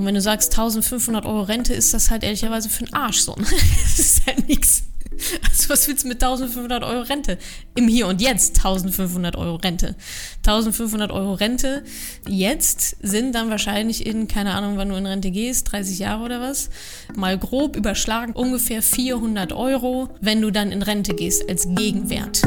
Und wenn du sagst 1500 Euro Rente, ist das halt ehrlicherweise für den Arsch so. Ne? das ist halt nichts. Also was willst du mit 1500 Euro Rente? Im Hier und Jetzt 1500 Euro Rente. 1500 Euro Rente jetzt sind dann wahrscheinlich in, keine Ahnung, wann du in Rente gehst, 30 Jahre oder was, mal grob überschlagen, ungefähr 400 Euro, wenn du dann in Rente gehst als Gegenwert.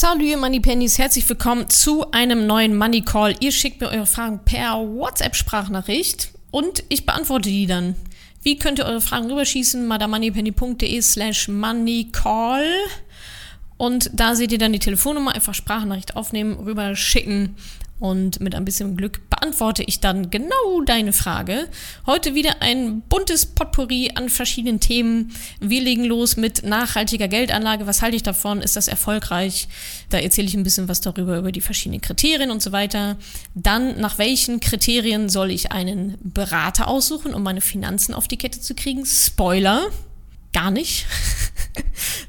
Salut, Money Pennies, herzlich willkommen zu einem neuen Money Call. Ihr schickt mir eure Fragen per WhatsApp-Sprachnachricht und ich beantworte die dann. Wie könnt ihr eure Fragen rüberschießen? madamoneypenny.de slash moneycall und da seht ihr dann die Telefonnummer, einfach Sprachnachricht aufnehmen, rüberschicken und mit ein bisschen Glück beantworte ich dann genau deine Frage. Heute wieder ein buntes Potpourri an verschiedenen Themen. Wir legen los mit nachhaltiger Geldanlage. Was halte ich davon? Ist das erfolgreich? Da erzähle ich ein bisschen was darüber, über die verschiedenen Kriterien und so weiter. Dann, nach welchen Kriterien soll ich einen Berater aussuchen, um meine Finanzen auf die Kette zu kriegen? Spoiler gar nicht.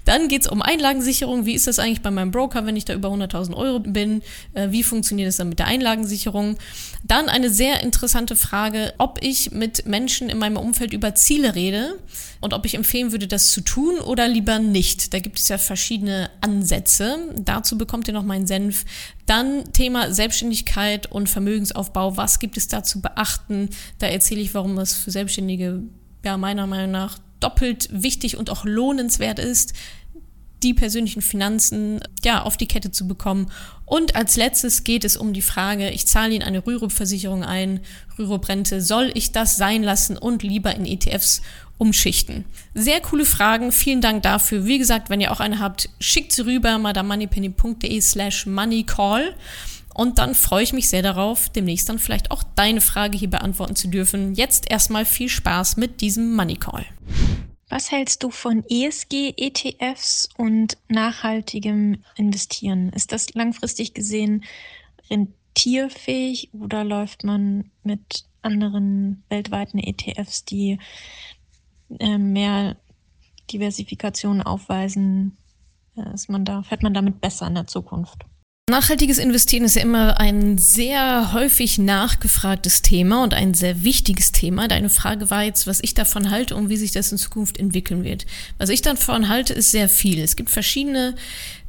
Dann geht es um Einlagensicherung. Wie ist das eigentlich bei meinem Broker, wenn ich da über 100.000 Euro bin? Äh, wie funktioniert es dann mit der Einlagensicherung? Dann eine sehr interessante Frage, ob ich mit Menschen in meinem Umfeld über Ziele rede und ob ich empfehlen würde, das zu tun oder lieber nicht. Da gibt es ja verschiedene Ansätze. Dazu bekommt ihr noch meinen Senf. Dann Thema Selbstständigkeit und Vermögensaufbau. Was gibt es da zu beachten? Da erzähle ich, warum das für Selbstständige ja meiner Meinung nach doppelt wichtig und auch lohnenswert ist, die persönlichen Finanzen ja auf die Kette zu bekommen. Und als letztes geht es um die Frage, ich zahle Ihnen eine Rürup-Versicherung ein, Rürup-Rente, soll ich das sein lassen und lieber in ETFs umschichten? Sehr coole Fragen, vielen Dank dafür. Wie gesagt, wenn ihr auch eine habt, schickt sie rüber, madamoneypenny.de slash moneycall. Und dann freue ich mich sehr darauf, demnächst dann vielleicht auch deine Frage hier beantworten zu dürfen. Jetzt erstmal viel Spaß mit diesem Money Call. Was hältst du von ESG-ETFs und nachhaltigem Investieren? Ist das langfristig gesehen rentierfähig oder läuft man mit anderen weltweiten ETFs, die äh, mehr Diversifikation aufweisen, äh, ist man da, fährt man damit besser in der Zukunft? Nachhaltiges Investieren ist ja immer ein sehr häufig nachgefragtes Thema und ein sehr wichtiges Thema. Deine Frage war jetzt, was ich davon halte und wie sich das in Zukunft entwickeln wird. Was ich davon halte, ist sehr viel. Es gibt verschiedene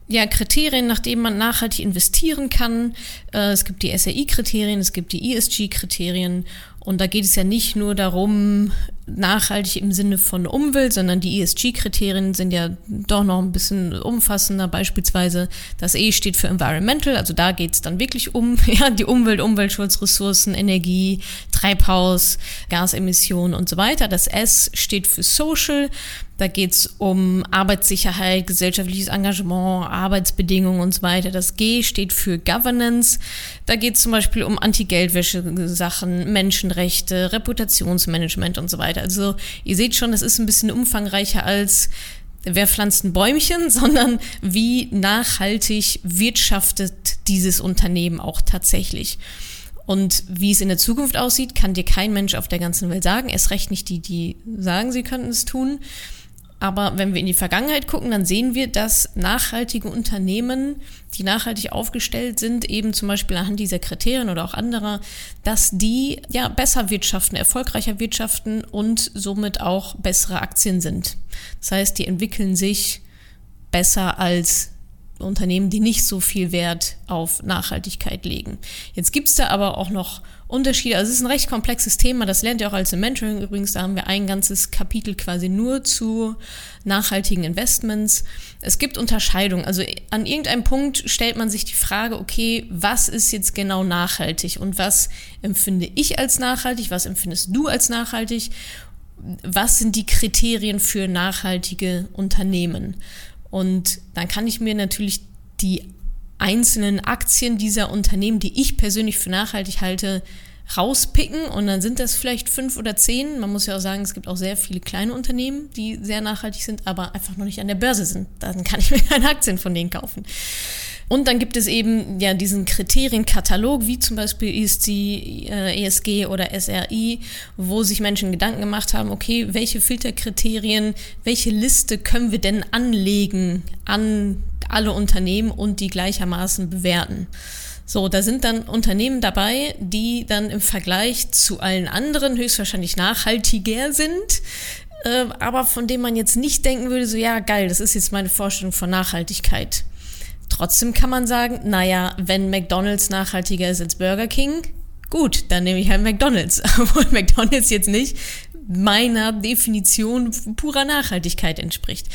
ja, Kriterien, nach denen man nachhaltig investieren kann. Äh, es gibt die SRI-Kriterien, es gibt die ESG-Kriterien und da geht es ja nicht nur darum, nachhaltig im Sinne von Umwelt, sondern die ESG-Kriterien sind ja doch noch ein bisschen umfassender. Beispielsweise das E steht für Environmental, also da geht es dann wirklich um ja, die Umwelt, Umweltschutz, Ressourcen, Energie, Treibhaus, Gasemissionen und so weiter. Das S steht für Social, da geht es um Arbeitssicherheit, gesellschaftliches Engagement, Arbeitsbedingungen und so weiter. Das G steht für Governance. Da geht es zum Beispiel um Anti-Geldwäsche-Sachen, Menschenrechte, Reputationsmanagement und so weiter. Also ihr seht schon, es ist ein bisschen umfangreicher als wer pflanzt ein Bäumchen, sondern wie nachhaltig wirtschaftet dieses Unternehmen auch tatsächlich. Und wie es in der Zukunft aussieht, kann dir kein Mensch auf der ganzen Welt sagen. Erst recht nicht die, die sagen, sie könnten es tun. Aber wenn wir in die Vergangenheit gucken, dann sehen wir, dass nachhaltige Unternehmen, die nachhaltig aufgestellt sind, eben zum Beispiel anhand dieser Kriterien oder auch anderer, dass die ja besser wirtschaften, erfolgreicher wirtschaften und somit auch bessere Aktien sind. Das heißt, die entwickeln sich besser als Unternehmen, die nicht so viel Wert auf Nachhaltigkeit legen. Jetzt gibt es da aber auch noch Unterschiede. Also es ist ein recht komplexes Thema, das lernt ihr auch als im Mentoring übrigens. Da haben wir ein ganzes Kapitel quasi nur zu nachhaltigen Investments. Es gibt Unterscheidungen. Also an irgendeinem Punkt stellt man sich die Frage, okay, was ist jetzt genau nachhaltig und was empfinde ich als nachhaltig, was empfindest du als nachhaltig? Was sind die Kriterien für nachhaltige Unternehmen? Und dann kann ich mir natürlich die einzelnen Aktien dieser Unternehmen, die ich persönlich für nachhaltig halte, rauspicken und dann sind das vielleicht fünf oder zehn. Man muss ja auch sagen, es gibt auch sehr viele kleine Unternehmen, die sehr nachhaltig sind, aber einfach noch nicht an der Börse sind. Dann kann ich mir keine Aktien von denen kaufen. Und dann gibt es eben ja diesen Kriterienkatalog, wie zum Beispiel ESG, äh, ESG oder SRI, wo sich Menschen Gedanken gemacht haben, okay, welche Filterkriterien, welche Liste können wir denn anlegen an alle Unternehmen und die gleichermaßen bewerten. So, da sind dann Unternehmen dabei, die dann im Vergleich zu allen anderen höchstwahrscheinlich nachhaltiger sind, äh, aber von denen man jetzt nicht denken würde, so ja, geil, das ist jetzt meine Vorstellung von Nachhaltigkeit. Trotzdem kann man sagen, naja, wenn McDonald's nachhaltiger ist als Burger King, gut, dann nehme ich halt McDonald's. Obwohl McDonald's jetzt nicht meiner Definition purer Nachhaltigkeit entspricht.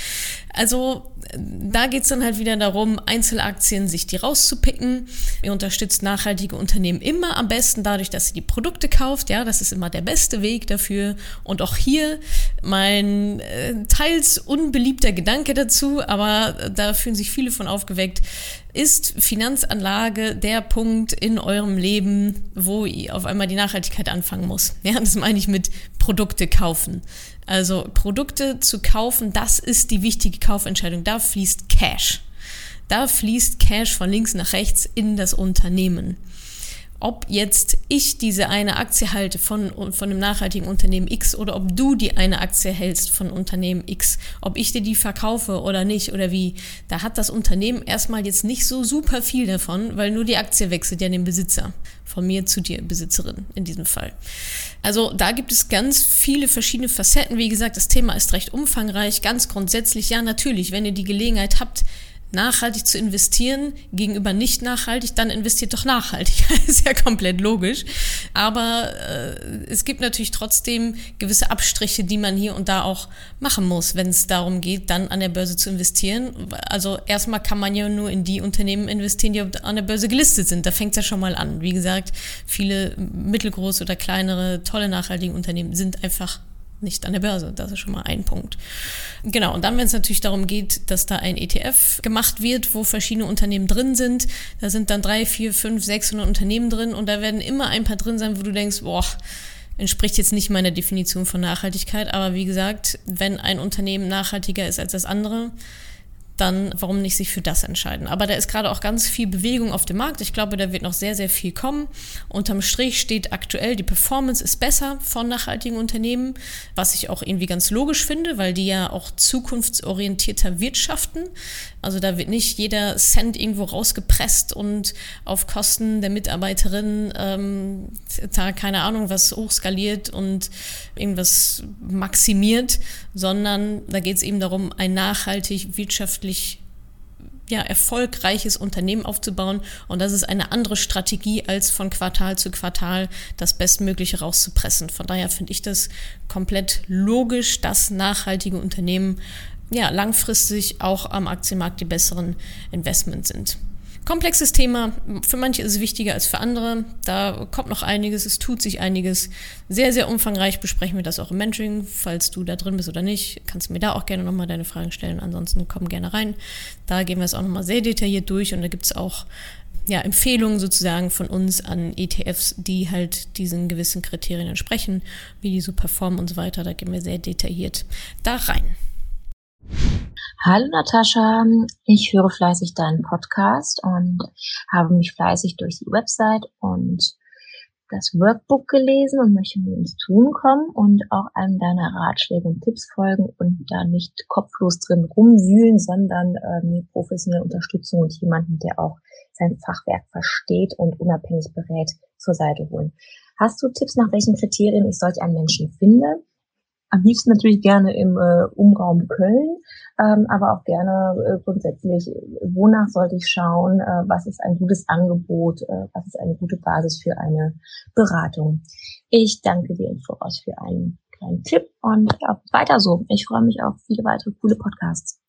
Also da geht es dann halt wieder darum, Einzelaktien sich die rauszupicken. Ihr unterstützt nachhaltige Unternehmen immer am besten dadurch, dass ihr die Produkte kauft. Ja, das ist immer der beste Weg dafür. Und auch hier mein äh, teils unbeliebter Gedanke dazu, aber da fühlen sich viele von aufgeweckt. Ist Finanzanlage der Punkt in eurem Leben, wo ihr auf einmal die Nachhaltigkeit anfangen muss? Ja, das meine ich mit Produkte kaufen. Also Produkte zu kaufen, das ist die wichtige Kaufentscheidung. Da fließt Cash. Da fließt Cash von links nach rechts in das Unternehmen ob jetzt ich diese eine Aktie halte von, von einem nachhaltigen Unternehmen X oder ob du die eine Aktie hältst von Unternehmen X, ob ich dir die verkaufe oder nicht oder wie, da hat das Unternehmen erstmal jetzt nicht so super viel davon, weil nur die Aktie wechselt ja den Besitzer. Von mir zu dir, Besitzerin in diesem Fall. Also da gibt es ganz viele verschiedene Facetten. Wie gesagt, das Thema ist recht umfangreich. Ganz grundsätzlich, ja, natürlich, wenn ihr die Gelegenheit habt, nachhaltig zu investieren gegenüber nicht nachhaltig, dann investiert doch nachhaltig. ist ja komplett logisch. Aber äh, es gibt natürlich trotzdem gewisse Abstriche, die man hier und da auch machen muss, wenn es darum geht, dann an der Börse zu investieren. Also erstmal kann man ja nur in die Unternehmen investieren, die an der Börse gelistet sind. Da fängt es ja schon mal an. Wie gesagt, viele mittelgroße oder kleinere, tolle nachhaltige Unternehmen sind einfach nicht an der Börse. Das ist schon mal ein Punkt. Genau, und dann, wenn es natürlich darum geht, dass da ein ETF gemacht wird, wo verschiedene Unternehmen drin sind, da sind dann drei, vier, fünf, 600 Unternehmen drin und da werden immer ein paar drin sein, wo du denkst, boah, entspricht jetzt nicht meiner Definition von Nachhaltigkeit, aber wie gesagt, wenn ein Unternehmen nachhaltiger ist als das andere, dann warum nicht sich für das entscheiden? Aber da ist gerade auch ganz viel Bewegung auf dem Markt. Ich glaube, da wird noch sehr, sehr viel kommen. Unterm Strich steht aktuell, die Performance ist besser von nachhaltigen Unternehmen, was ich auch irgendwie ganz logisch finde, weil die ja auch zukunftsorientierter wirtschaften. Also da wird nicht jeder Cent irgendwo rausgepresst und auf Kosten der Mitarbeiterin ähm, da keine Ahnung was hochskaliert und irgendwas maximiert, sondern da geht es eben darum, ein nachhaltig wirtschaftlich ja, erfolgreiches Unternehmen aufzubauen. Und das ist eine andere Strategie, als von Quartal zu Quartal das Bestmögliche rauszupressen. Von daher finde ich das komplett logisch, dass nachhaltige Unternehmen ja, langfristig auch am Aktienmarkt die besseren Investments sind. Komplexes Thema. Für manche ist es wichtiger als für andere. Da kommt noch einiges, es tut sich einiges. Sehr, sehr umfangreich besprechen wir das auch im Mentoring. Falls du da drin bist oder nicht, kannst du mir da auch gerne nochmal deine Fragen stellen. Ansonsten komm gerne rein. Da gehen wir es auch nochmal sehr detailliert durch und da gibt es auch ja, Empfehlungen sozusagen von uns an ETFs, die halt diesen gewissen Kriterien entsprechen, wie die so performen und so weiter. Da gehen wir sehr detailliert da rein. Hallo Natascha, ich höre fleißig deinen Podcast und habe mich fleißig durch die Website und das Workbook gelesen und möchte nun ins Tun kommen und auch einem deiner Ratschläge und Tipps folgen und da nicht kopflos drin rumwühlen, sondern äh, mir professionelle Unterstützung und jemanden, der auch sein Fachwerk versteht und unabhängig berät, zur Seite holen. Hast du Tipps, nach welchen Kriterien ich solch einen Menschen finde? Am liebsten natürlich gerne im äh, Umraum Köln, ähm, aber auch gerne äh, grundsätzlich, wonach sollte ich schauen, äh, was ist ein gutes Angebot, äh, was ist eine gute Basis für eine Beratung. Ich danke dir im Voraus für einen kleinen Tipp und ja, weiter so. Ich freue mich auf viele weitere coole Podcasts.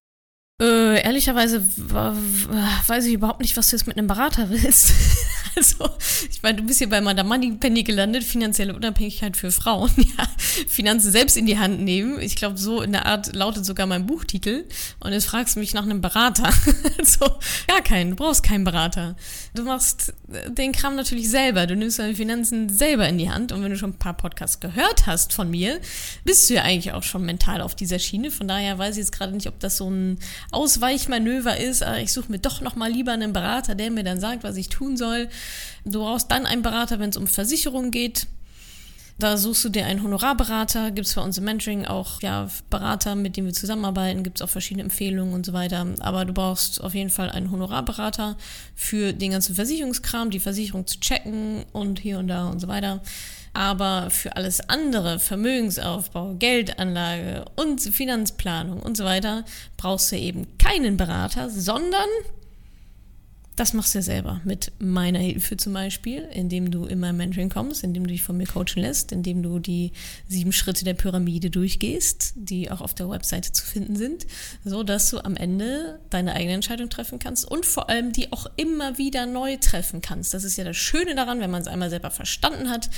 Äh, ehrlicherweise weiß ich überhaupt nicht, was du jetzt mit einem Berater willst. Also, ich meine, du bist hier bei Madame Moneypenny gelandet, finanzielle Unabhängigkeit für Frauen. Ja, Finanzen selbst in die Hand nehmen. Ich glaube, so in der Art lautet sogar mein Buchtitel. Und jetzt fragst du mich nach einem Berater. Also, gar keinen. Du brauchst keinen Berater. Du machst den Kram natürlich selber. Du nimmst deine Finanzen selber in die Hand. Und wenn du schon ein paar Podcasts gehört hast von mir, bist du ja eigentlich auch schon mental auf dieser Schiene. Von daher weiß ich jetzt gerade nicht, ob das so ein Ausweichmanöver ist. Aber ich suche mir doch nochmal lieber einen Berater, der mir dann sagt, was ich tun soll. Du brauchst dann einen Berater, wenn es um Versicherungen geht. Da suchst du dir einen Honorarberater, gibt es bei uns im Mentoring auch ja, Berater, mit denen wir zusammenarbeiten, gibt es auch verschiedene Empfehlungen und so weiter. Aber du brauchst auf jeden Fall einen Honorarberater für den ganzen Versicherungskram, die Versicherung zu checken und hier und da und so weiter. Aber für alles andere, Vermögensaufbau, Geldanlage und Finanzplanung und so weiter, brauchst du eben keinen Berater, sondern das machst du ja selber mit meiner Hilfe zum Beispiel, indem du in mein Mentoring kommst, indem du dich von mir coachen lässt, indem du die sieben Schritte der Pyramide durchgehst, die auch auf der Webseite zu finden sind, so dass du am Ende deine eigene Entscheidung treffen kannst und vor allem die auch immer wieder neu treffen kannst. Das ist ja das Schöne daran, wenn man es einmal selber verstanden hat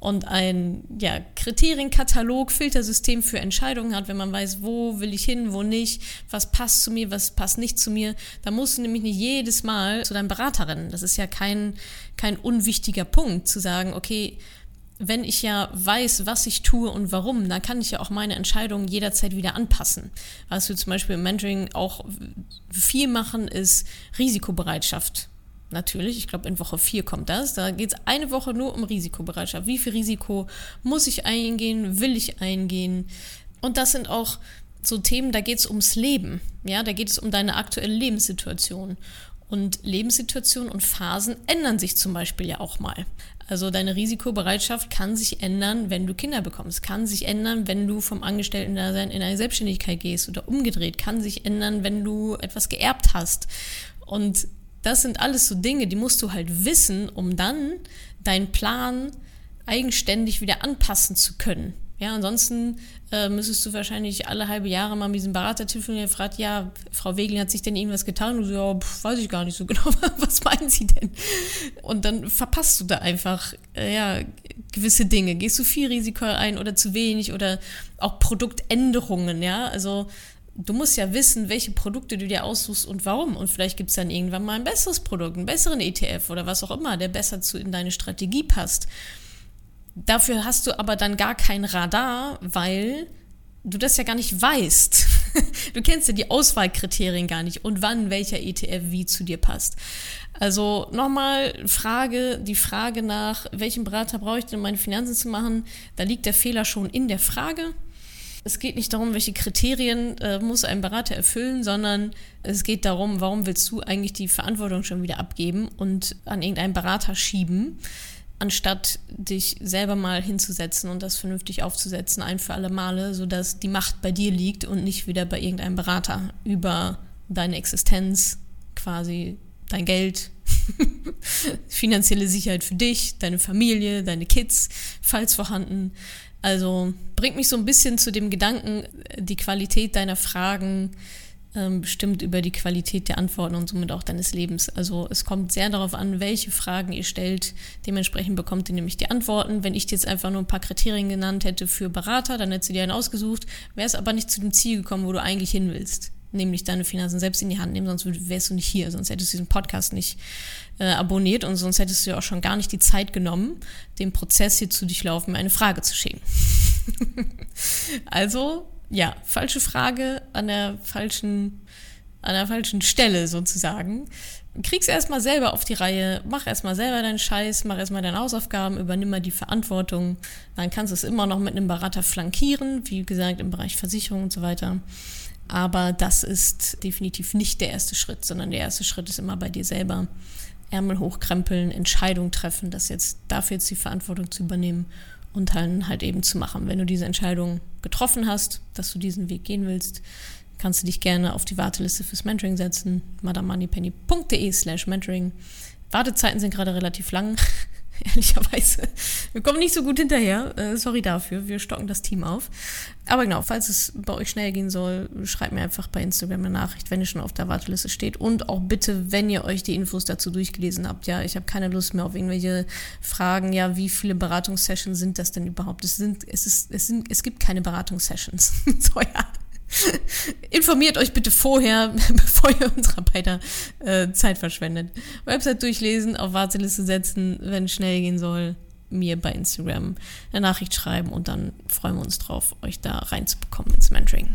und ein ja, Kriterienkatalog, Filtersystem für Entscheidungen hat, wenn man weiß, wo will ich hin, wo nicht, was passt zu mir, was passt nicht zu mir. Da musst du nämlich nicht jedes Mal zu deinem Berater rennen. Das ist ja kein, kein unwichtiger Punkt, zu sagen, okay, wenn ich ja weiß, was ich tue und warum, dann kann ich ja auch meine Entscheidungen jederzeit wieder anpassen. Was wir zum Beispiel im Mentoring auch viel machen, ist Risikobereitschaft natürlich. Ich glaube, in Woche 4 kommt das. Da geht es eine Woche nur um Risikobereitschaft. Wie viel Risiko muss ich eingehen? Will ich eingehen? Und das sind auch so Themen, da geht es ums Leben. Ja, da geht es um deine aktuelle Lebenssituation. Und Lebenssituationen und Phasen ändern sich zum Beispiel ja auch mal. Also deine Risikobereitschaft kann sich ändern, wenn du Kinder bekommst, kann sich ändern, wenn du vom Angestellten-Dasein in eine Selbstständigkeit gehst oder umgedreht, kann sich ändern, wenn du etwas geerbt hast. Und das sind alles so Dinge, die musst du halt wissen, um dann deinen Plan eigenständig wieder anpassen zu können. Ja, ansonsten äh, müsstest du wahrscheinlich alle halbe Jahre mal mit diesem Berater telefonieren und fragt, ja, Frau Wegel, hat sich denn irgendwas getan? Und du so, ja, pf, weiß ich gar nicht so genau, was meinen Sie denn? Und dann verpasst du da einfach, äh, ja, gewisse Dinge. Gehst du viel Risiko ein oder zu wenig oder auch Produktänderungen, ja, also du musst ja wissen, welche Produkte du dir aussuchst und warum. Und vielleicht gibt es dann irgendwann mal ein besseres Produkt, einen besseren ETF oder was auch immer, der besser zu in deine Strategie passt. Dafür hast du aber dann gar kein Radar, weil du das ja gar nicht weißt. Du kennst ja die Auswahlkriterien gar nicht und wann welcher ETF wie zu dir passt. Also nochmal Frage, die Frage nach, welchen Berater brauche ich denn, um meine Finanzen zu machen? Da liegt der Fehler schon in der Frage. Es geht nicht darum, welche Kriterien äh, muss ein Berater erfüllen, sondern es geht darum, warum willst du eigentlich die Verantwortung schon wieder abgeben und an irgendeinen Berater schieben, anstatt dich selber mal hinzusetzen und das vernünftig aufzusetzen, ein für alle Male, sodass die Macht bei dir liegt und nicht wieder bei irgendeinem Berater über deine Existenz, quasi dein Geld, finanzielle Sicherheit für dich, deine Familie, deine Kids, falls vorhanden. Also bringt mich so ein bisschen zu dem Gedanken, die Qualität deiner Fragen ähm, bestimmt über die Qualität der Antworten und somit auch deines Lebens. Also es kommt sehr darauf an, welche Fragen ihr stellt. Dementsprechend bekommt ihr nämlich die Antworten. Wenn ich dir jetzt einfach nur ein paar Kriterien genannt hätte für Berater, dann hättest du dir einen ausgesucht, wärst aber nicht zu dem Ziel gekommen, wo du eigentlich hin willst nämlich deine Finanzen selbst in die Hand nehmen, sonst wärst du nicht hier, sonst hättest du diesen Podcast nicht äh, abonniert und sonst hättest du ja auch schon gar nicht die Zeit genommen, den Prozess hier zu durchlaufen, eine Frage zu schicken. also, ja, falsche Frage an der falschen, an der falschen Stelle sozusagen. Krieg's erstmal selber auf die Reihe, mach erstmal selber deinen Scheiß, mach erstmal deine Hausaufgaben, übernimm mal die Verantwortung. Dann kannst du es immer noch mit einem Berater flankieren, wie gesagt, im Bereich Versicherung und so weiter. Aber das ist definitiv nicht der erste Schritt, sondern der erste Schritt ist immer bei dir selber. Ärmel hochkrempeln, Entscheidung treffen, das jetzt dafür jetzt die Verantwortung zu übernehmen und dann halt eben zu machen. Wenn du diese Entscheidung getroffen hast, dass du diesen Weg gehen willst, kannst du dich gerne auf die Warteliste fürs Mentoring setzen, madamoneypenny.de slash mentoring. Wartezeiten sind gerade relativ lang. ehrlicherweise. Wir kommen nicht so gut hinterher. Äh, sorry dafür. Wir stocken das Team auf. Aber genau, falls es bei euch schnell gehen soll, schreibt mir einfach bei Instagram eine Nachricht, wenn ihr schon auf der Warteliste steht. Und auch bitte, wenn ihr euch die Infos dazu durchgelesen habt. Ja, ich habe keine Lust mehr auf irgendwelche Fragen. Ja, wie viele Beratungssessions sind das denn überhaupt? Es sind, es ist, es sind, es gibt keine Beratungssessions. so, ja. Informiert euch bitte vorher, bevor ihr unserer beider äh, Zeit verschwendet. Website durchlesen, auf Warteliste setzen, wenn es schnell gehen soll, mir bei Instagram eine Nachricht schreiben und dann freuen wir uns drauf, euch da reinzubekommen ins Mentoring.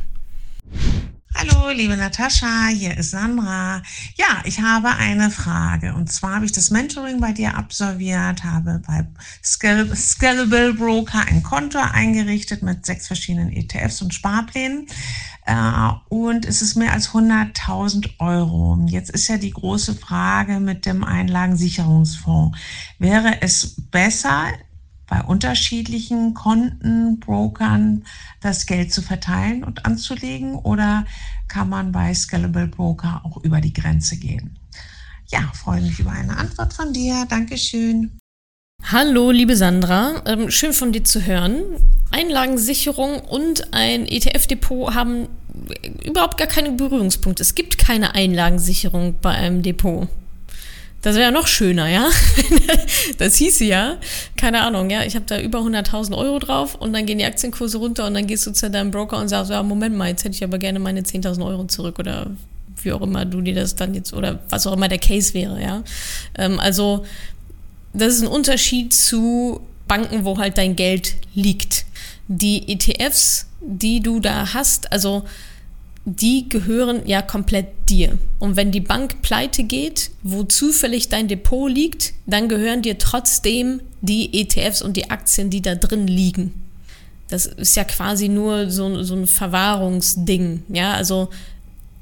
Hallo, liebe Natascha, hier ist Sandra. Ja, ich habe eine Frage. Und zwar habe ich das Mentoring bei dir absolviert, habe bei Scalable Broker ein Konto eingerichtet mit sechs verschiedenen ETFs und Sparplänen. Äh, und es ist mehr als 100.000 Euro. Jetzt ist ja die große Frage mit dem Einlagensicherungsfonds. Wäre es besser, bei unterschiedlichen Konten, Brokern das Geld zu verteilen und anzulegen oder kann man bei Scalable Broker auch über die Grenze gehen? Ja, freue mich über eine Antwort von dir. Dankeschön. Hallo, liebe Sandra. Ähm, schön von dir zu hören. Einlagensicherung und ein ETF-Depot haben überhaupt gar keine Berührungspunkte. Es gibt keine Einlagensicherung bei einem Depot. Das wäre noch schöner, ja. das hieße ja, keine Ahnung, ja, ich habe da über 100.000 Euro drauf und dann gehen die Aktienkurse runter und dann gehst du zu deinem Broker und sagst, ja, Moment mal, jetzt hätte ich aber gerne meine 10.000 Euro zurück oder wie auch immer du dir das dann jetzt oder was auch immer der Case wäre, ja. Ähm, also das ist ein Unterschied zu Banken, wo halt dein Geld liegt. Die ETFs, die du da hast, also die gehören ja komplett dir. Und wenn die Bank pleite geht, wo zufällig dein Depot liegt, dann gehören dir trotzdem die ETFs und die Aktien, die da drin liegen. Das ist ja quasi nur so, so ein Verwahrungsding. Ja, also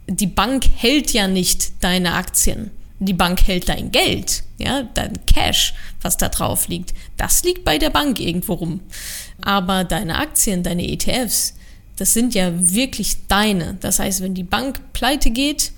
die Bank hält ja nicht deine Aktien. Die Bank hält dein Geld, ja, dein Cash, was da drauf liegt. Das liegt bei der Bank irgendwo rum. Aber deine Aktien, deine ETFs, das sind ja wirklich deine. Das heißt, wenn die Bank pleite geht,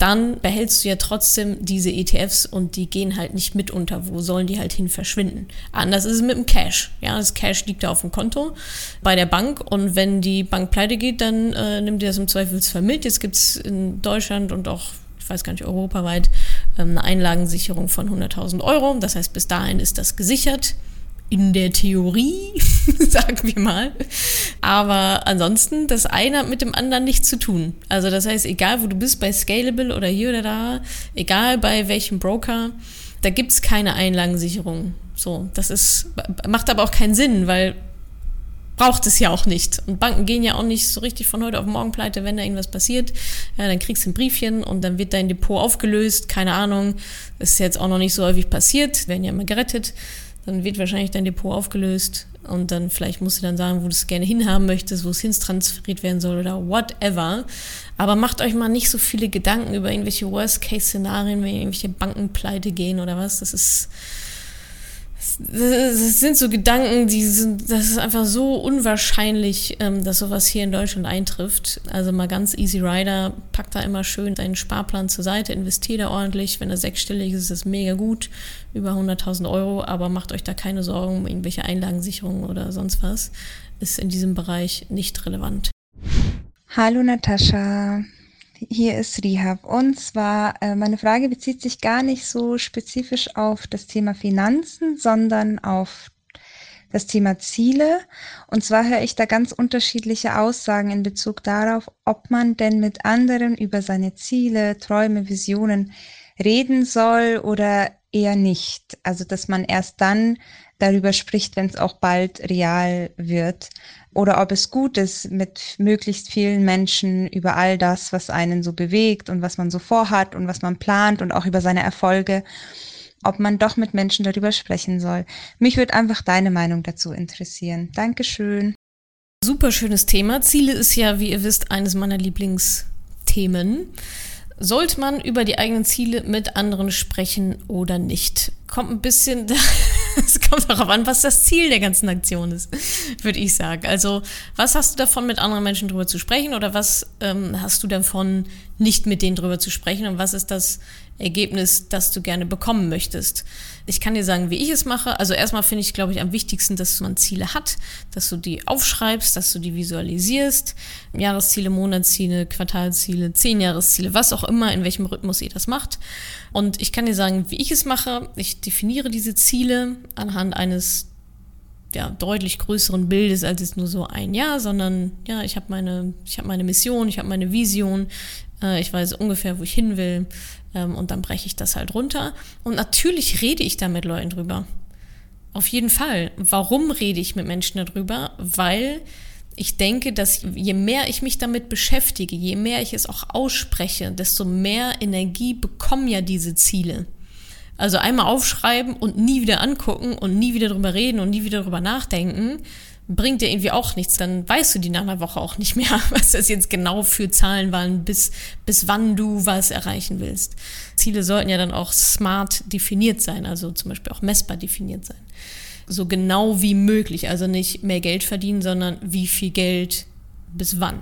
dann behältst du ja trotzdem diese ETFs und die gehen halt nicht mit unter. Wo sollen die halt hin verschwinden? Anders ist es mit dem Cash. Ja, das Cash liegt da auf dem Konto bei der Bank und wenn die Bank pleite geht, dann äh, nimmt ihr das im Zweifelsfall mit. Jetzt gibt es in Deutschland und auch, ich weiß gar nicht, europaweit ähm, eine Einlagensicherung von 100.000 Euro. Das heißt, bis dahin ist das gesichert in der Theorie, sagen wir mal. Aber ansonsten, das eine hat mit dem anderen nichts zu tun. Also das heißt, egal wo du bist, bei Scalable oder hier oder da, egal bei welchem Broker, da gibt's keine Einlagensicherung. So, das ist, macht aber auch keinen Sinn, weil braucht es ja auch nicht. Und Banken gehen ja auch nicht so richtig von heute auf morgen pleite, wenn da irgendwas passiert. Ja, dann kriegst du ein Briefchen und dann wird dein Depot aufgelöst. Keine Ahnung. Das ist jetzt auch noch nicht so häufig passiert. Werden ja immer gerettet dann wird wahrscheinlich dein Depot aufgelöst und dann vielleicht musst du dann sagen, wo du es gerne hinhaben möchtest, wo es hintransferiert werden soll oder whatever. Aber macht euch mal nicht so viele Gedanken über irgendwelche Worst-Case-Szenarien, wenn irgendwelche Banken pleite gehen oder was. Das ist, das sind so Gedanken, die sind, das ist einfach so unwahrscheinlich, ähm, dass sowas hier in Deutschland eintrifft. Also mal ganz easy rider, packt da immer schön deinen Sparplan zur Seite, investiert da ordentlich. Wenn er sechsstellig ist, ist das mega gut, über 100.000 Euro, aber macht euch da keine Sorgen um irgendwelche Einlagensicherungen oder sonst was. Ist in diesem Bereich nicht relevant. Hallo Natascha, hier ist Rihab. Und zwar, äh, meine Frage bezieht sich gar nicht so spezifisch auf das Thema Finanzen, sondern auf das Thema Ziele. Und zwar höre ich da ganz unterschiedliche Aussagen in Bezug darauf, ob man denn mit anderen über seine Ziele, Träume, Visionen reden soll oder eher nicht. Also, dass man erst dann darüber spricht, wenn es auch bald real wird oder ob es gut ist, mit möglichst vielen Menschen über all das, was einen so bewegt und was man so vorhat und was man plant und auch über seine Erfolge, ob man doch mit Menschen darüber sprechen soll. Mich würde einfach deine Meinung dazu interessieren. Dankeschön. Super schönes Thema. Ziele ist ja, wie ihr wisst, eines meiner Lieblingsthemen. Sollte man über die eigenen Ziele mit anderen sprechen oder nicht? Kommt ein bisschen, es kommt darauf an, was das Ziel der ganzen Aktion ist, würde ich sagen. Also, was hast du davon, mit anderen Menschen drüber zu sprechen oder was ähm, hast du davon, nicht mit denen drüber zu sprechen und was ist das Ergebnis, das du gerne bekommen möchtest. Ich kann dir sagen, wie ich es mache. Also erstmal finde ich, glaube ich, am wichtigsten, dass man Ziele hat, dass du die aufschreibst, dass du die visualisierst. Jahresziele, Monatsziele, Quartalziele, Zehnjahresziele, was auch immer, in welchem Rhythmus ihr das macht. Und ich kann dir sagen, wie ich es mache. Ich definiere diese Ziele anhand eines ja, deutlich größeren Bildes als jetzt nur so ein Jahr, sondern ja, ich habe meine, ich habe meine Mission, ich habe meine Vision, äh, ich weiß ungefähr, wo ich hin will und dann breche ich das halt runter. Und natürlich rede ich da mit Leuten drüber. Auf jeden Fall. Warum rede ich mit Menschen darüber? Weil ich denke, dass je mehr ich mich damit beschäftige, je mehr ich es auch ausspreche, desto mehr Energie bekommen ja diese Ziele. Also einmal aufschreiben und nie wieder angucken und nie wieder drüber reden und nie wieder drüber nachdenken, bringt dir irgendwie auch nichts. Dann weißt du die nach einer Woche auch nicht mehr, was das jetzt genau für Zahlen waren, bis, bis wann du was erreichen willst. Ziele sollten ja dann auch smart definiert sein, also zum Beispiel auch messbar definiert sein. So genau wie möglich. Also nicht mehr Geld verdienen, sondern wie viel Geld bis wann.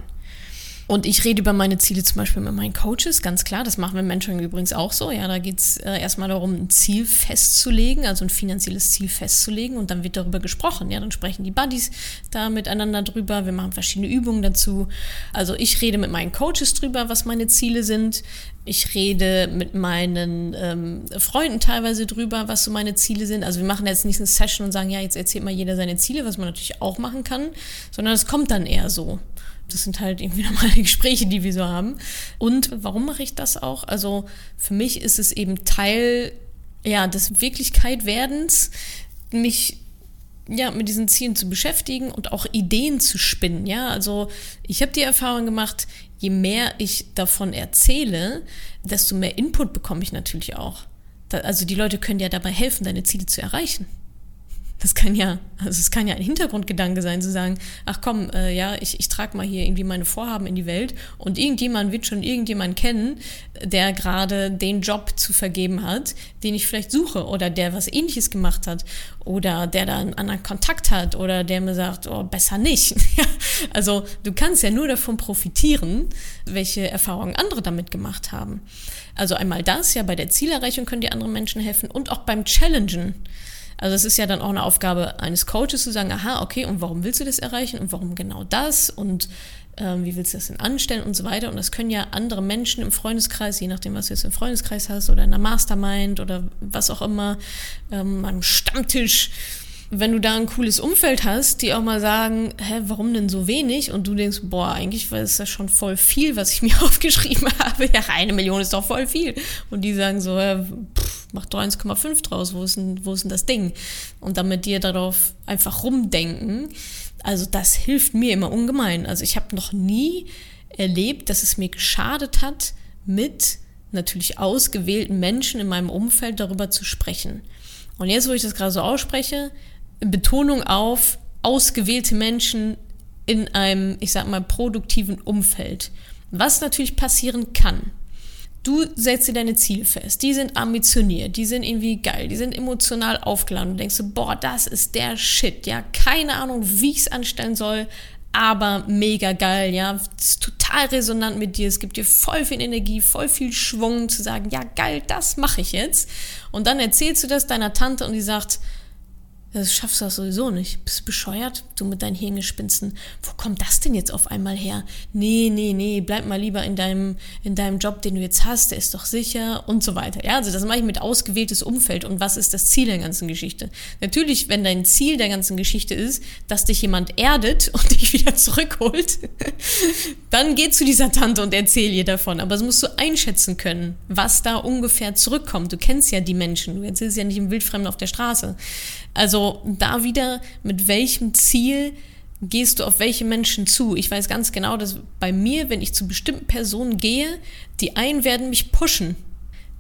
Und ich rede über meine Ziele zum Beispiel mit meinen Coaches, ganz klar. Das machen wir im Mentoring übrigens auch so. Ja, da geht es äh, erstmal darum, ein Ziel festzulegen, also ein finanzielles Ziel festzulegen und dann wird darüber gesprochen. Ja, dann sprechen die Buddies da miteinander drüber. Wir machen verschiedene Übungen dazu. Also ich rede mit meinen Coaches drüber, was meine Ziele sind. Ich rede mit meinen ähm, Freunden teilweise drüber, was so meine Ziele sind. Also wir machen jetzt nicht eine Session und sagen, ja, jetzt erzählt mal jeder seine Ziele, was man natürlich auch machen kann, sondern es kommt dann eher so. Das sind halt irgendwie normale Gespräche, die wir so haben. Und warum mache ich das auch? Also für mich ist es eben Teil ja, des Wirklichkeitwerdens, mich ja, mit diesen Zielen zu beschäftigen und auch Ideen zu spinnen. Ja, also ich habe die Erfahrung gemacht, je mehr ich davon erzähle, desto mehr Input bekomme ich natürlich auch. Da, also die Leute können dir dabei helfen, deine Ziele zu erreichen. Das kann ja, also es kann ja ein Hintergrundgedanke sein, zu sagen, ach komm, äh, ja, ich, ich trage mal hier irgendwie meine Vorhaben in die Welt und irgendjemand wird schon irgendjemand kennen, der gerade den Job zu vergeben hat, den ich vielleicht suche oder der was ähnliches gemacht hat oder der da einen anderen Kontakt hat oder der mir sagt, oh, besser nicht. also du kannst ja nur davon profitieren, welche Erfahrungen andere damit gemacht haben. Also einmal das, ja, bei der Zielerreichung können die anderen Menschen helfen und auch beim Challengen. Also es ist ja dann auch eine Aufgabe eines Coaches zu sagen, aha, okay, und warum willst du das erreichen und warum genau das und ähm, wie willst du das denn anstellen und so weiter. Und das können ja andere Menschen im Freundeskreis, je nachdem, was du jetzt im Freundeskreis hast oder in einer Mastermind oder was auch immer, ähm, am Stammtisch, wenn du da ein cooles Umfeld hast, die auch mal sagen, hä, warum denn so wenig? Und du denkst, boah, eigentlich war das ja schon voll viel, was ich mir aufgeschrieben habe. Ja, eine Million ist doch voll viel. Und die sagen so, ja, pff, mach doch 1,5 draus, wo ist, denn, wo ist denn das Ding? Und dann mit dir darauf einfach rumdenken. Also das hilft mir immer ungemein. Also ich habe noch nie erlebt, dass es mir geschadet hat, mit natürlich ausgewählten Menschen in meinem Umfeld darüber zu sprechen. Und jetzt, wo ich das gerade so ausspreche, Betonung auf ausgewählte Menschen in einem, ich sag mal, produktiven Umfeld. Was natürlich passieren kann. Du setzt dir deine Ziele fest. Die sind ambitioniert, die sind irgendwie geil, die sind emotional aufgeladen. Du denkst so, boah, das ist der Shit. Ja, keine Ahnung, wie ich es anstellen soll, aber mega geil, ja. Ist total resonant mit dir. Es gibt dir voll viel Energie, voll viel Schwung zu sagen, ja, geil, das mache ich jetzt. Und dann erzählst du das deiner Tante und die sagt, das schaffst du das sowieso nicht. Bist bescheuert? Du mit deinen Hirngespinsten. Wo kommt das denn jetzt auf einmal her? Nee, nee, nee, bleib mal lieber in deinem, in deinem Job, den du jetzt hast, der ist doch sicher und so weiter. Ja, also das mache ich mit ausgewähltes Umfeld. Und was ist das Ziel der ganzen Geschichte? Natürlich, wenn dein Ziel der ganzen Geschichte ist, dass dich jemand erdet und dich wieder zurückholt, dann geh zu dieser Tante und erzähl ihr davon. Aber das musst du einschätzen können, was da ungefähr zurückkommt. Du kennst ja die Menschen. Du erzählst ja nicht im Wildfremden auf der Straße. Also da wieder, mit welchem Ziel gehst du auf welche Menschen zu? Ich weiß ganz genau, dass bei mir, wenn ich zu bestimmten Personen gehe, die einen werden mich pushen.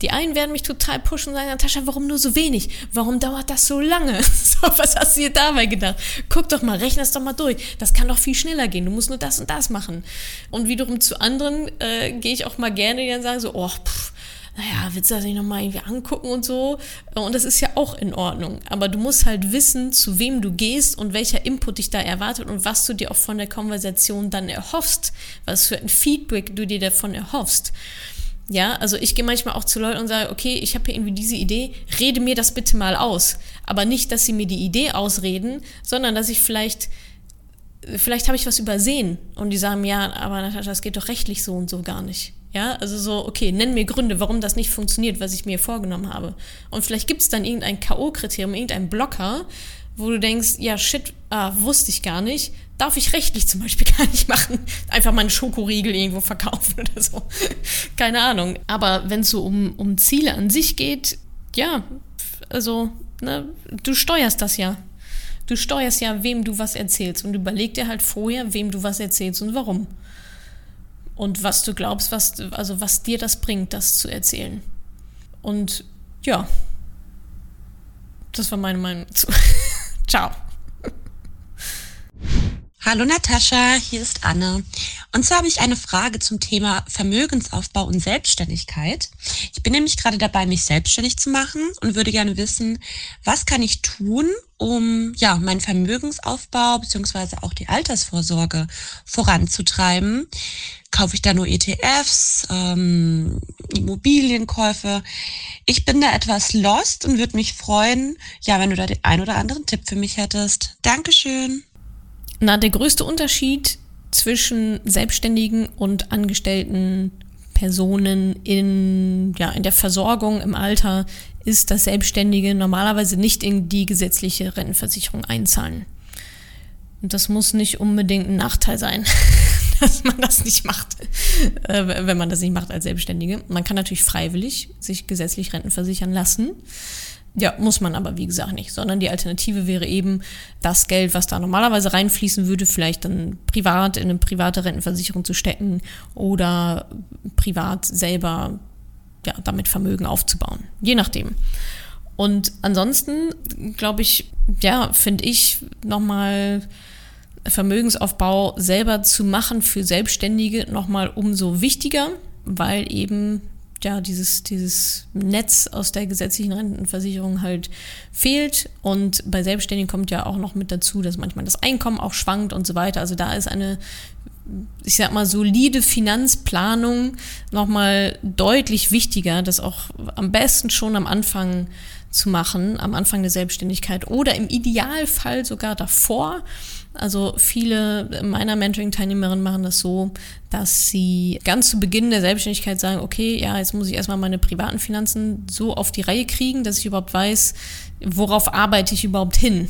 Die einen werden mich total pushen und sagen, Natascha, warum nur so wenig? Warum dauert das so lange? So, was hast du dir dabei gedacht? Guck doch mal, rechne es doch mal durch. Das kann doch viel schneller gehen. Du musst nur das und das machen. Und wiederum zu anderen äh, gehe ich auch mal gerne, die dann sagen so, oh, pff, naja, willst du das nicht nochmal irgendwie angucken und so? Und das ist ja auch in Ordnung. Aber du musst halt wissen, zu wem du gehst und welcher Input dich da erwartet und was du dir auch von der Konversation dann erhoffst, was für ein Feedback du dir davon erhoffst. Ja, also ich gehe manchmal auch zu Leuten und sage, okay, ich habe hier irgendwie diese Idee, rede mir das bitte mal aus. Aber nicht, dass sie mir die Idee ausreden, sondern dass ich vielleicht, vielleicht habe ich was übersehen und die sagen, ja, aber das geht doch rechtlich so und so gar nicht. Ja, also so, okay, nenn mir Gründe, warum das nicht funktioniert, was ich mir vorgenommen habe. Und vielleicht gibt es dann irgendein K.O.-Kriterium, irgendein Blocker, wo du denkst, ja, shit, ah, wusste ich gar nicht, darf ich rechtlich zum Beispiel gar nicht machen. Einfach mal einen Schokoriegel irgendwo verkaufen oder so. Keine Ahnung. Aber wenn es so um, um Ziele an sich geht, ja, also, ne, du steuerst das ja. Du steuerst ja, wem du was erzählst und überleg dir halt vorher, wem du was erzählst und warum. Und was du glaubst, was, also was dir das bringt, das zu erzählen. Und ja, das war meine Meinung dazu. Ciao. Hallo Natascha, hier ist Anne. Und zwar habe ich eine Frage zum Thema Vermögensaufbau und Selbstständigkeit. Ich bin nämlich gerade dabei, mich selbstständig zu machen und würde gerne wissen, was kann ich tun, um ja meinen Vermögensaufbau beziehungsweise auch die Altersvorsorge voranzutreiben. Kaufe ich da nur ETFs, ähm, Immobilienkäufe? Ich bin da etwas lost und würde mich freuen, ja, wenn du da den ein oder anderen Tipp für mich hättest. Dankeschön. Na, der größte Unterschied zwischen Selbstständigen und angestellten Personen in, ja, in der Versorgung im Alter ist, dass Selbstständige normalerweise nicht in die gesetzliche Rentenversicherung einzahlen. Und das muss nicht unbedingt ein Nachteil sein, dass man das nicht macht, äh, wenn man das nicht macht als Selbstständige. Man kann natürlich freiwillig sich gesetzlich rentenversichern lassen. Ja, muss man aber wie gesagt nicht, sondern die Alternative wäre eben das Geld, was da normalerweise reinfließen würde, vielleicht dann privat in eine private Rentenversicherung zu stecken oder privat selber ja, damit Vermögen aufzubauen, je nachdem. Und ansonsten glaube ich, ja, finde ich nochmal Vermögensaufbau selber zu machen für Selbstständige nochmal umso wichtiger, weil eben ja, dieses, dieses Netz aus der gesetzlichen Rentenversicherung halt fehlt. Und bei Selbstständigen kommt ja auch noch mit dazu, dass manchmal das Einkommen auch schwankt und so weiter. Also da ist eine, ich sag mal, solide Finanzplanung nochmal deutlich wichtiger, das auch am besten schon am Anfang zu machen, am Anfang der Selbstständigkeit oder im Idealfall sogar davor also viele meiner Mentoring-Teilnehmerinnen machen das so, dass sie ganz zu Beginn der Selbstständigkeit sagen, okay, ja, jetzt muss ich erstmal meine privaten Finanzen so auf die Reihe kriegen, dass ich überhaupt weiß, worauf arbeite ich überhaupt hin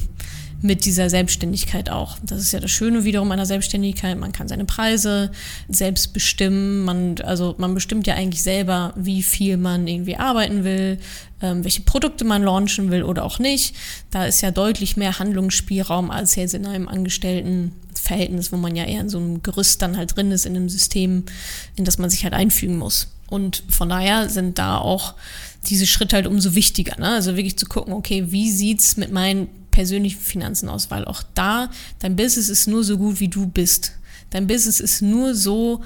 mit dieser Selbstständigkeit auch. Das ist ja das Schöne wiederum einer Selbstständigkeit. Man kann seine Preise selbst bestimmen. Man, also man bestimmt ja eigentlich selber, wie viel man irgendwie arbeiten will, ähm, welche Produkte man launchen will oder auch nicht. Da ist ja deutlich mehr Handlungsspielraum als jetzt in einem Angestelltenverhältnis, wo man ja eher in so einem Gerüst dann halt drin ist, in einem System, in das man sich halt einfügen muss. Und von daher sind da auch diese Schritte halt umso wichtiger. Ne? Also wirklich zu gucken, okay, wie sieht's mit meinen persönlichen Finanzen aus? Weil auch da, dein Business ist nur so gut, wie du bist. Dein Business ist nur so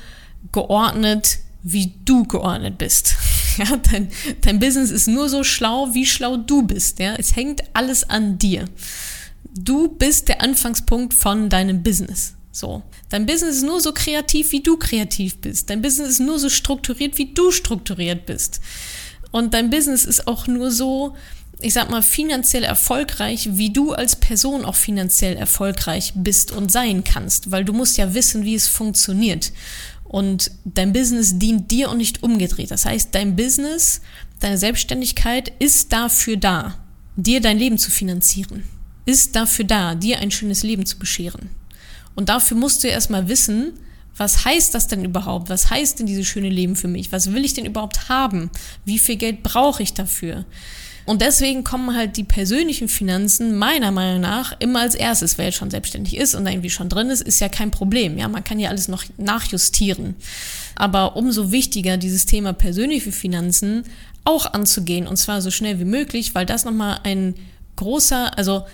geordnet, wie du geordnet bist. Ja, dein, dein Business ist nur so schlau, wie schlau du bist. Ja, es hängt alles an dir. Du bist der Anfangspunkt von deinem Business. So. Dein Business ist nur so kreativ, wie du kreativ bist. Dein Business ist nur so strukturiert, wie du strukturiert bist. Und dein Business ist auch nur so, ich sag mal, finanziell erfolgreich, wie du als Person auch finanziell erfolgreich bist und sein kannst. Weil du musst ja wissen, wie es funktioniert. Und dein Business dient dir und nicht umgedreht. Das heißt, dein Business, deine Selbstständigkeit ist dafür da, dir dein Leben zu finanzieren. Ist dafür da, dir ein schönes Leben zu bescheren. Und dafür musst du erstmal wissen, was heißt das denn überhaupt? Was heißt denn dieses schöne Leben für mich? Was will ich denn überhaupt haben? Wie viel Geld brauche ich dafür? Und deswegen kommen halt die persönlichen Finanzen meiner Meinung nach immer als erstes. Wer jetzt schon selbstständig ist und irgendwie schon drin ist, ist ja kein Problem. Ja, man kann ja alles noch nachjustieren. Aber umso wichtiger, dieses Thema persönliche Finanzen auch anzugehen und zwar so schnell wie möglich, weil das nochmal ein großer, also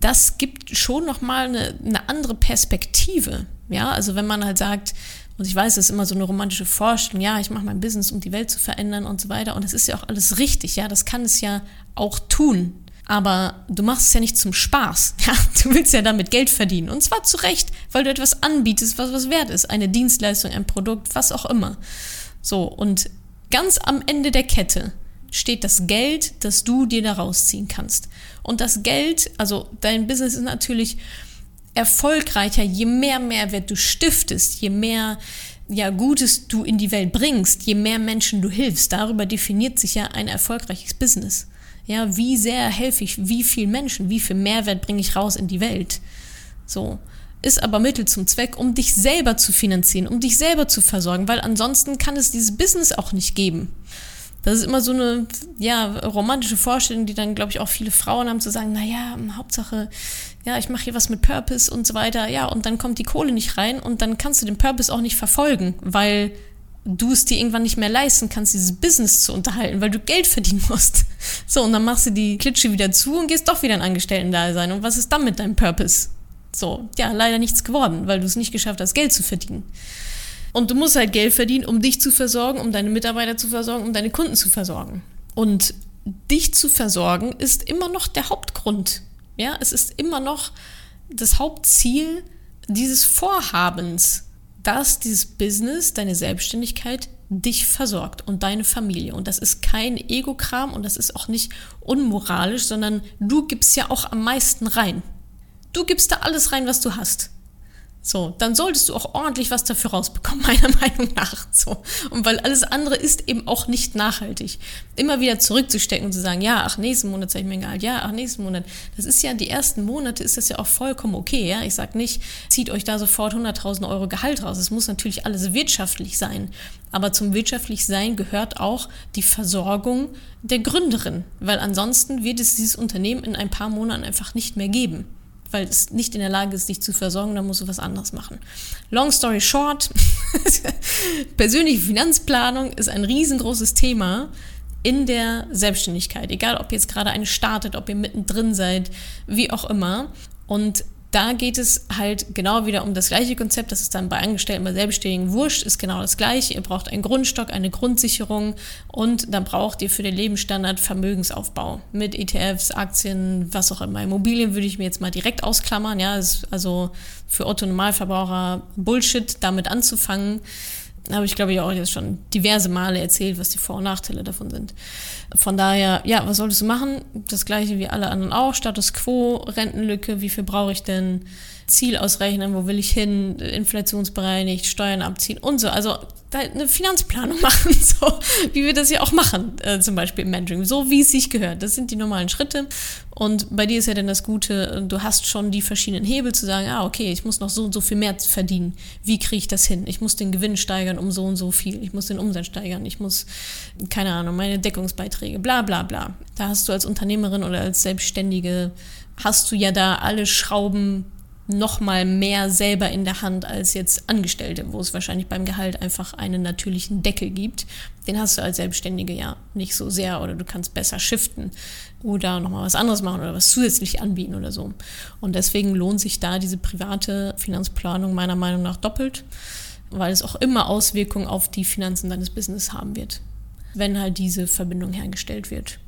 das gibt schon nochmal eine, eine andere Perspektive. Ja, also wenn man halt sagt, und ich weiß, das ist immer so eine romantische Vorstellung, ja, ich mache mein Business, um die Welt zu verändern und so weiter. Und das ist ja auch alles richtig, ja, das kann es ja auch tun. Aber du machst es ja nicht zum Spaß. Ja, du willst ja damit Geld verdienen. Und zwar zu Recht, weil du etwas anbietest, was was wert ist. Eine Dienstleistung, ein Produkt, was auch immer. So, und Ganz am Ende der Kette steht das Geld, das du dir da rausziehen kannst. Und das Geld, also dein Business ist natürlich erfolgreicher, je mehr Mehrwert du stiftest, je mehr ja, Gutes du in die Welt bringst, je mehr Menschen du hilfst. Darüber definiert sich ja ein erfolgreiches Business. Ja, wie sehr helfe ich, wie viel Menschen, wie viel Mehrwert bringe ich raus in die Welt. So. Ist aber Mittel zum Zweck, um dich selber zu finanzieren, um dich selber zu versorgen, weil ansonsten kann es dieses Business auch nicht geben. Das ist immer so eine ja, romantische Vorstellung, die dann, glaube ich, auch viele Frauen haben, zu sagen, naja, Hauptsache, ja, ich mache hier was mit Purpose und so weiter, ja, und dann kommt die Kohle nicht rein und dann kannst du den Purpose auch nicht verfolgen, weil du es dir irgendwann nicht mehr leisten kannst, dieses Business zu unterhalten, weil du Geld verdienen musst. So, und dann machst du die Klitsche wieder zu und gehst doch wieder in Angestellten-Dasein. Und was ist dann mit deinem Purpose? So, ja, leider nichts geworden, weil du es nicht geschafft hast, Geld zu verdienen. Und du musst halt Geld verdienen, um dich zu versorgen, um deine Mitarbeiter zu versorgen, um deine Kunden zu versorgen. Und dich zu versorgen ist immer noch der Hauptgrund. Ja, es ist immer noch das Hauptziel dieses Vorhabens, dass dieses Business, deine Selbstständigkeit dich versorgt und deine Familie. Und das ist kein Ego-Kram und das ist auch nicht unmoralisch, sondern du gibst ja auch am meisten rein. Du gibst da alles rein, was du hast. So, dann solltest du auch ordentlich was dafür rausbekommen, meiner Meinung nach. So. Und weil alles andere ist eben auch nicht nachhaltig. Immer wieder zurückzustecken und zu sagen, ja, ach, nächsten Monat zeige ich mir Gehalt, ja, ach, nächsten Monat. Das ist ja, die ersten Monate ist das ja auch vollkommen okay, ja. Ich sag nicht, zieht euch da sofort 100.000 Euro Gehalt raus. Es muss natürlich alles wirtschaftlich sein. Aber zum wirtschaftlich sein gehört auch die Versorgung der Gründerin. Weil ansonsten wird es dieses Unternehmen in ein paar Monaten einfach nicht mehr geben weil es nicht in der Lage ist, dich zu versorgen, dann musst du was anderes machen. Long story short, persönliche Finanzplanung ist ein riesengroßes Thema in der Selbstständigkeit. Egal, ob ihr jetzt gerade eine startet, ob ihr mittendrin seid, wie auch immer. Und da geht es halt genau wieder um das gleiche Konzept. Das ist dann bei Angestellten, bei Selbstständigen wurscht, ist genau das gleiche. Ihr braucht einen Grundstock, eine Grundsicherung und dann braucht ihr für den Lebensstandard Vermögensaufbau mit ETFs, Aktien, was auch immer. Immobilien würde ich mir jetzt mal direkt ausklammern. Ja, also für Otto Normalverbraucher Bullshit, damit anzufangen habe ich, glaube ich, auch jetzt schon diverse Male erzählt, was die Vor- und Nachteile davon sind. Von daher, ja, was solltest du machen? Das gleiche wie alle anderen auch. Status quo, Rentenlücke, wie viel brauche ich denn? Ziel ausrechnen, wo will ich hin, inflationsbereinigt, Steuern abziehen und so. Also eine Finanzplanung machen, so wie wir das ja auch machen, äh, zum Beispiel im Mentoring, so wie es sich gehört. Das sind die normalen Schritte. Und bei dir ist ja dann das Gute, du hast schon die verschiedenen Hebel zu sagen, ah, okay, ich muss noch so und so viel mehr verdienen. Wie kriege ich das hin? Ich muss den Gewinn steigern um so und so viel. Ich muss den Umsatz steigern. Ich muss, keine Ahnung, meine Deckungsbeiträge, bla bla bla. Da hast du als Unternehmerin oder als Selbstständige, hast du ja da alle Schrauben noch mal mehr selber in der Hand als jetzt Angestellte, wo es wahrscheinlich beim Gehalt einfach einen natürlichen Deckel gibt. Den hast du als Selbstständige ja nicht so sehr oder du kannst besser shiften oder noch mal was anderes machen oder was zusätzlich anbieten oder so. Und deswegen lohnt sich da diese private Finanzplanung meiner Meinung nach doppelt, weil es auch immer Auswirkungen auf die Finanzen deines Business haben wird, wenn halt diese Verbindung hergestellt wird.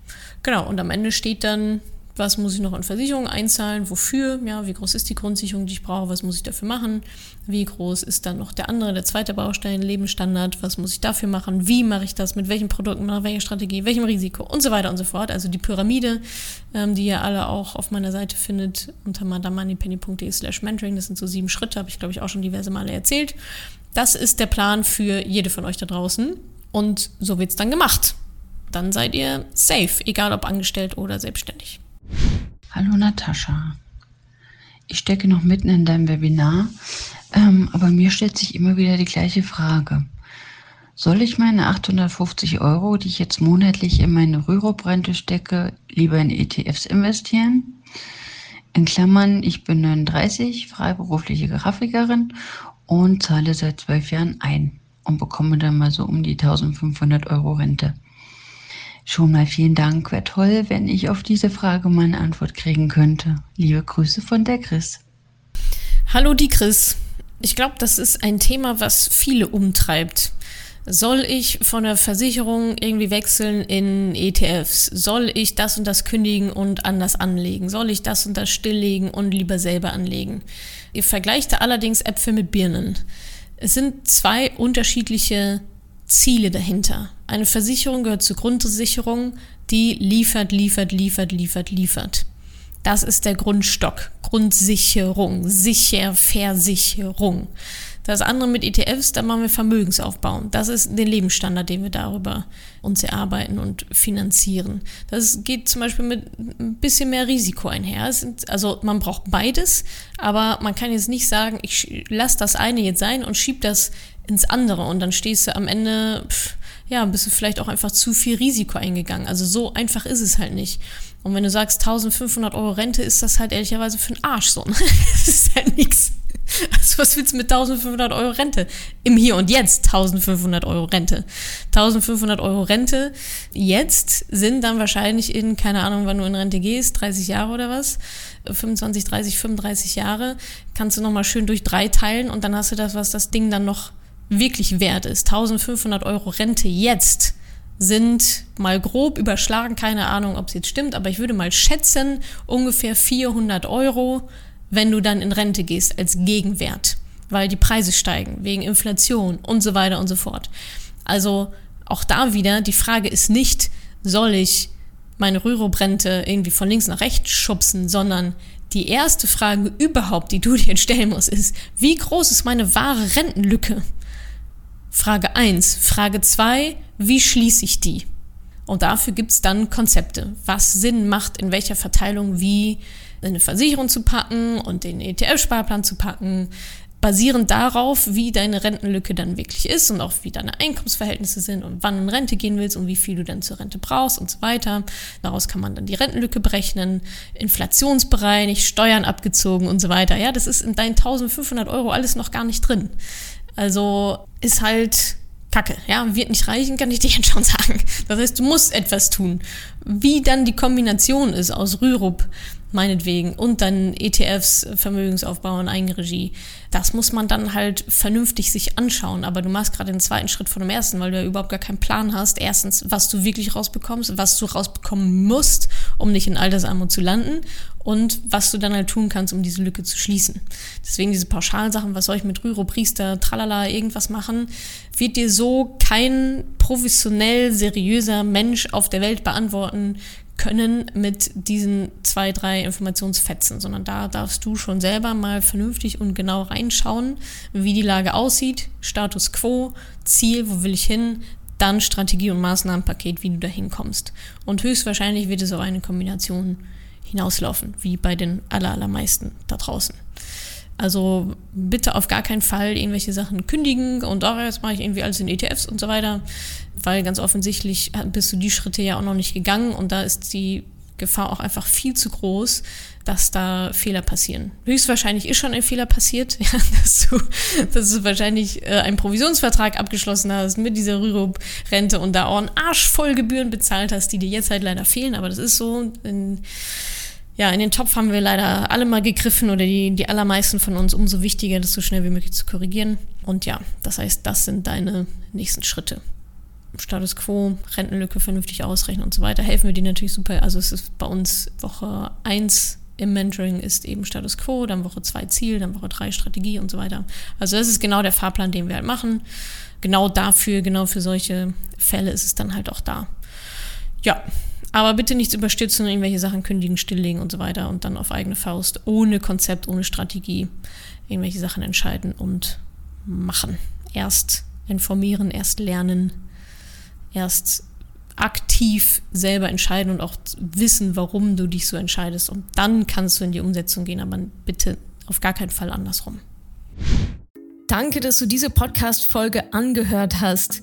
Genau, und am Ende steht dann was muss ich noch an Versicherungen einzahlen, wofür, ja, wie groß ist die Grundsicherung, die ich brauche, was muss ich dafür machen, wie groß ist dann noch der andere, der zweite Baustein, Lebensstandard, was muss ich dafür machen, wie mache ich das, mit welchen Produkten, nach welcher Strategie, welchem Risiko und so weiter und so fort. Also die Pyramide, ähm, die ihr alle auch auf meiner Seite findet, unter madamoneypenny.de slash mentoring, das sind so sieben Schritte, habe ich glaube ich auch schon diverse Male erzählt. Das ist der Plan für jede von euch da draußen und so wird es dann gemacht. Dann seid ihr safe, egal ob angestellt oder selbstständig. Hallo Natascha. Ich stecke noch mitten in deinem Webinar, ähm, aber mir stellt sich immer wieder die gleiche Frage. Soll ich meine 850 Euro, die ich jetzt monatlich in meine Rürup-Rente stecke, lieber in ETFs investieren? In Klammern, ich bin 39, freiberufliche Grafikerin und zahle seit zwölf Jahren ein und bekomme dann mal so um die 1500 Euro Rente. Schon mal vielen Dank. Wäre toll, wenn ich auf diese Frage mal eine Antwort kriegen könnte. Liebe Grüße von der Chris. Hallo, die Chris. Ich glaube, das ist ein Thema, was viele umtreibt. Soll ich von der Versicherung irgendwie wechseln in ETFs? Soll ich das und das kündigen und anders anlegen? Soll ich das und das stilllegen und lieber selber anlegen? Ihr vergleicht allerdings Äpfel mit Birnen. Es sind zwei unterschiedliche Ziele dahinter. Eine Versicherung gehört zur Grundsicherung, die liefert, liefert, liefert, liefert, liefert. Das ist der Grundstock. Grundsicherung, Sicherversicherung. Das andere mit ETFs, da machen wir Vermögensaufbau. Das ist der Lebensstandard, den wir darüber uns erarbeiten und finanzieren. Das geht zum Beispiel mit ein bisschen mehr Risiko einher. also man braucht beides, aber man kann jetzt nicht sagen, ich lasse das eine jetzt sein und schieb das ins andere und dann stehst du am Ende, pff, ja, bist du vielleicht auch einfach zu viel Risiko eingegangen. Also so einfach ist es halt nicht. Und wenn du sagst 1500 Euro Rente, ist das halt ehrlicherweise für einen Arsch so. Ne? das ist halt nichts. Also was willst du mit 1500 Euro Rente? Im Hier und Jetzt 1500 Euro Rente. 1500 Euro Rente jetzt sind dann wahrscheinlich in, keine Ahnung, wann du in Rente gehst, 30 Jahre oder was, 25, 30, 35 Jahre, kannst du nochmal schön durch drei teilen und dann hast du das, was das Ding dann noch wirklich wert ist. 1500 Euro Rente jetzt sind mal grob überschlagen, keine Ahnung, ob es jetzt stimmt, aber ich würde mal schätzen, ungefähr 400 Euro, wenn du dann in Rente gehst als Gegenwert, weil die Preise steigen wegen Inflation und so weiter und so fort. Also auch da wieder, die Frage ist nicht, soll ich meine Rürup-Rente irgendwie von links nach rechts schubsen, sondern die erste Frage überhaupt, die du dir stellen musst, ist, wie groß ist meine wahre Rentenlücke? Frage 1. Frage 2, wie schließe ich die? Und dafür gibt es dann Konzepte, was Sinn macht, in welcher Verteilung wie eine Versicherung zu packen und den ETF-Sparplan zu packen, basierend darauf, wie deine Rentenlücke dann wirklich ist und auch wie deine Einkommensverhältnisse sind und wann in Rente gehen willst und wie viel du dann zur Rente brauchst und so weiter. Daraus kann man dann die Rentenlücke berechnen, inflationsbereinigt, Steuern abgezogen und so weiter. Ja, das ist in deinen 1500 Euro alles noch gar nicht drin. Also ist halt Kacke, ja, wird nicht reichen, kann ich dir jetzt schon sagen. Das heißt, du musst etwas tun. Wie dann die Kombination ist aus Rürup, meinetwegen, und dann ETFs, Vermögensaufbau und Eigenregie, das muss man dann halt vernünftig sich anschauen. Aber du machst gerade den zweiten Schritt von dem ersten, weil du ja überhaupt gar keinen Plan hast. Erstens, was du wirklich rausbekommst, was du rausbekommen musst, um nicht in Altersarmut zu landen und was du dann halt tun kannst, um diese Lücke zu schließen. Deswegen diese pauschalen Sachen, was soll ich mit Rüro, Priester, tralala, irgendwas machen, wird dir so kein professionell seriöser Mensch auf der Welt beantworten können mit diesen zwei, drei Informationsfetzen, sondern da darfst du schon selber mal vernünftig und genau reinschauen, wie die Lage aussieht, Status quo, Ziel, wo will ich hin, dann Strategie und Maßnahmenpaket, wie du da hinkommst. Und höchstwahrscheinlich wird es auf eine Kombination hinauslaufen, wie bei den allermeisten da draußen. Also bitte auf gar keinen Fall irgendwelche Sachen kündigen und auch jetzt mache ich irgendwie alles in ETFs und so weiter, weil ganz offensichtlich bist du die Schritte ja auch noch nicht gegangen und da ist die Gefahr auch einfach viel zu groß, dass da Fehler passieren. Höchstwahrscheinlich ist schon ein Fehler passiert, ja, dass, du, dass du wahrscheinlich äh, einen Provisionsvertrag abgeschlossen hast mit dieser Rürup-Rente und da auch einen Arsch voll Gebühren bezahlt hast, die dir jetzt halt leider fehlen, aber das ist so. In, ja, in den Topf haben wir leider alle mal gegriffen oder die, die allermeisten von uns. Umso wichtiger, das so schnell wie möglich zu korrigieren. Und ja, das heißt, das sind deine nächsten Schritte. Status quo, Rentenlücke vernünftig ausrechnen und so weiter, helfen wir dir natürlich super. Also es ist bei uns Woche 1 im Mentoring ist eben Status quo, dann Woche 2 Ziel, dann Woche 3 Strategie und so weiter. Also das ist genau der Fahrplan, den wir halt machen. Genau dafür, genau für solche Fälle ist es dann halt auch da. Ja, aber bitte nichts überstürzen und irgendwelche Sachen kündigen, stilllegen und so weiter und dann auf eigene Faust, ohne Konzept, ohne Strategie, irgendwelche Sachen entscheiden und machen. Erst informieren, erst lernen, erst aktiv selber entscheiden und auch wissen, warum du dich so entscheidest. Und dann kannst du in die Umsetzung gehen, aber bitte auf gar keinen Fall andersrum. Danke, dass du diese Podcast-Folge angehört hast.